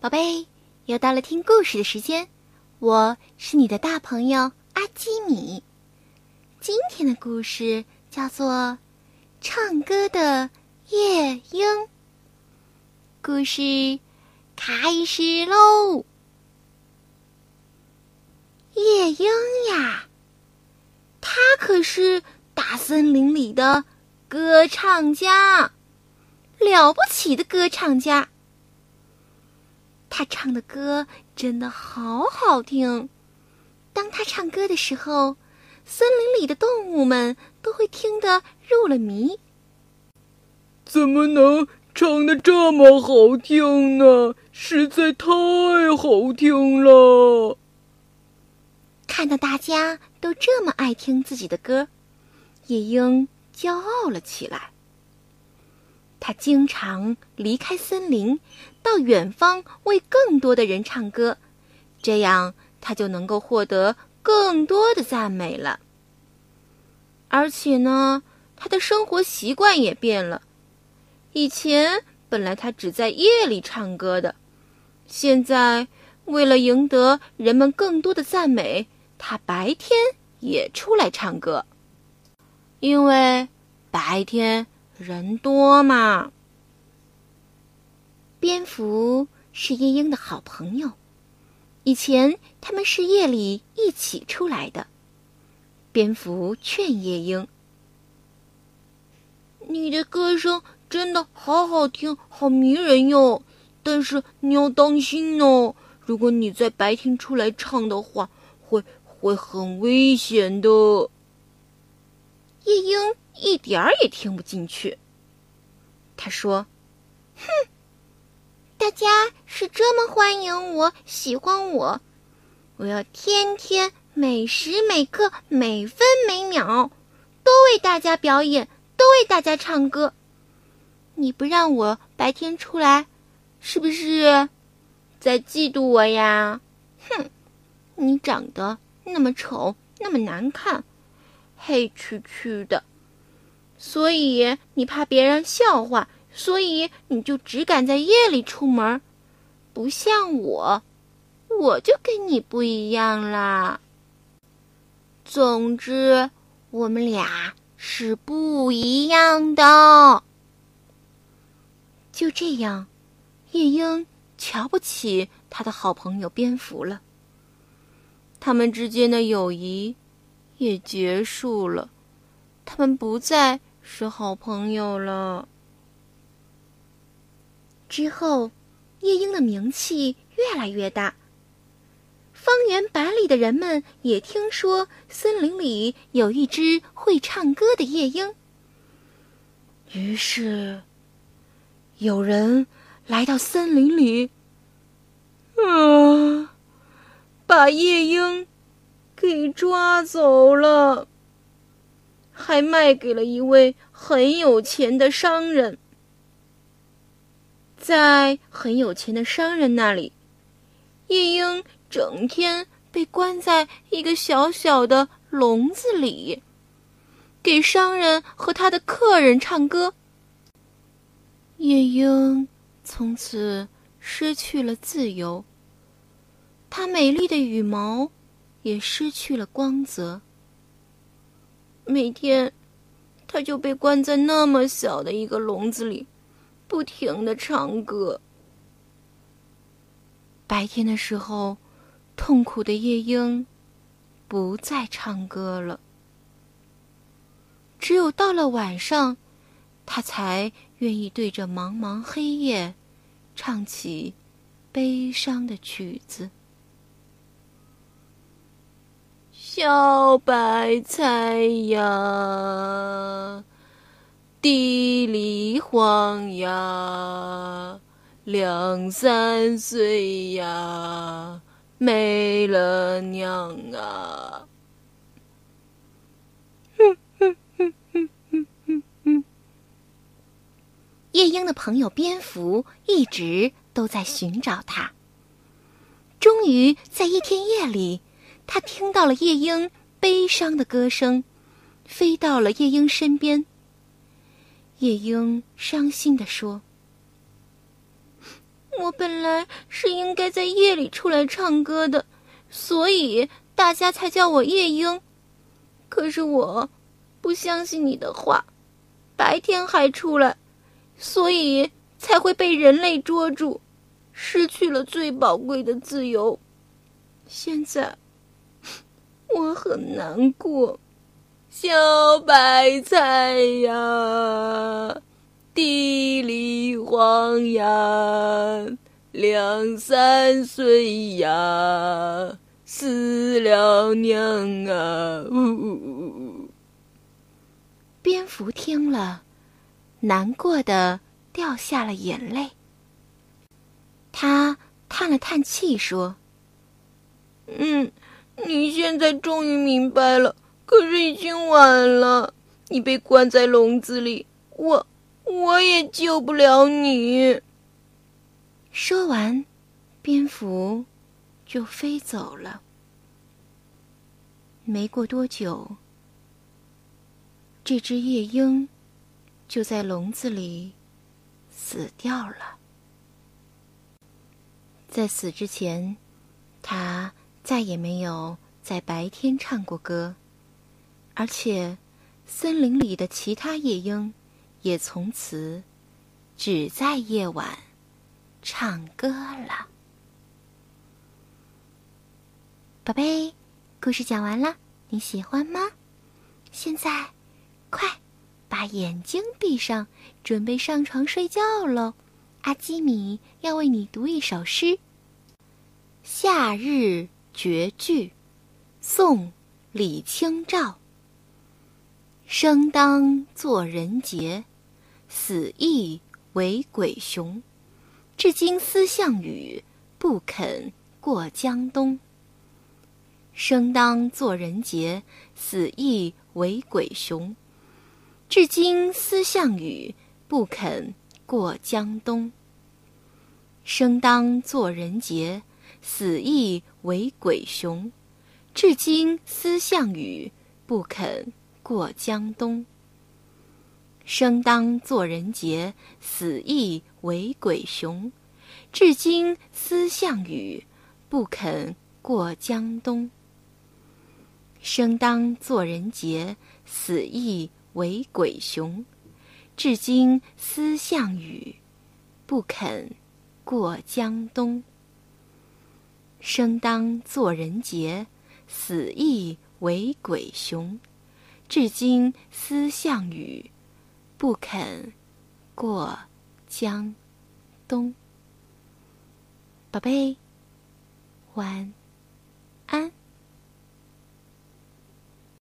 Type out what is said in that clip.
宝贝，又到了听故事的时间，我是你的大朋友阿基米。今天的故事叫做《唱歌的夜莺》。故事开始喽！夜莺呀，它可是大森林里的歌唱家，了不起的歌唱家。他唱的歌真的好好听，当他唱歌的时候，森林里的动物们都会听得入了迷。怎么能唱的这么好听呢？实在太好听了！看到大家都这么爱听自己的歌，夜莺骄傲了起来。他经常离开森林，到远方为更多的人唱歌，这样他就能够获得更多的赞美了。而且呢，他的生活习惯也变了。以前本来他只在夜里唱歌的，现在为了赢得人们更多的赞美，他白天也出来唱歌，因为白天。人多嘛。蝙蝠是夜莺的好朋友，以前他们是夜里一起出来的。蝙蝠劝夜莺：“你的歌声真的好好听，好迷人哟。但是你要当心哦，如果你在白天出来唱的话，会会很危险的。”夜莺。一点儿也听不进去。他说：“哼，大家是这么欢迎我、喜欢我，我要天天、每时每刻、每分每秒都为大家表演，都为大家唱歌。你不让我白天出来，是不是在嫉妒我呀？哼，你长得那么丑，那么难看，黑黢黢的。”所以你怕别人笑话，所以你就只敢在夜里出门，不像我，我就跟你不一样啦。总之，我们俩是不一样的。就这样，夜莺瞧不起他的好朋友蝙蝠了。他们之间的友谊也结束了，他们不再。是好朋友了。之后，夜莺的名气越来越大。方圆百里的人们也听说森林里有一只会唱歌的夜莺。于是，有人来到森林里，啊，把夜莺给抓走了。还卖给了一位很有钱的商人。在很有钱的商人那里，夜莺整天被关在一个小小的笼子里，给商人和他的客人唱歌。夜莺从此失去了自由，它美丽的羽毛也失去了光泽。每天，他就被关在那么小的一个笼子里，不停的唱歌。白天的时候，痛苦的夜莺不再唱歌了。只有到了晚上，他才愿意对着茫茫黑夜，唱起悲伤的曲子。小白菜呀，地里黄呀，两三岁呀，没了娘啊！哼哼哼哼哼哼。夜莺的朋友蝙蝠一直都在寻找它，终于在一天夜里。他听到了夜莺悲伤的歌声，飞到了夜莺身边。夜莺伤心地说：“我本来是应该在夜里出来唱歌的，所以大家才叫我夜莺。可是我不相信你的话，白天还出来，所以才会被人类捉住，失去了最宝贵的自由。现在我很难过。小白菜呀，地里黄呀，两三岁呀，死了娘啊！呜呜呜呜！蝙蝠听了，难过的掉下了眼泪。他叹了叹气说：“嗯，你现在终于明白了。”可是已经晚了，你被关在笼子里，我我也救不了你。说完，蝙蝠就飞走了。没过多久，这只夜莺就在笼子里死掉了。在死之前，它再也没有在白天唱过歌。而且，森林里的其他夜莺也从此只在夜晚唱歌了。宝贝，故事讲完了，你喜欢吗？现在，快把眼睛闭上，准备上床睡觉喽。阿基米要为你读一首诗，《夏日绝句》，宋·李清照。生当作人杰，死亦为鬼雄。至今思项羽，不肯过江东。生当作人杰，死亦为鬼雄。至今思项羽，不肯过江东。生当作人杰，死亦为鬼雄。至今思项羽，不肯。过江东，生当作人杰，死亦为鬼雄。至今思项羽，不肯过江东。生当作人杰，死亦为鬼雄。至今思项羽，不肯过江东。生当作人杰，死亦为鬼雄。至今思项羽，不肯过江东。宝贝，晚安。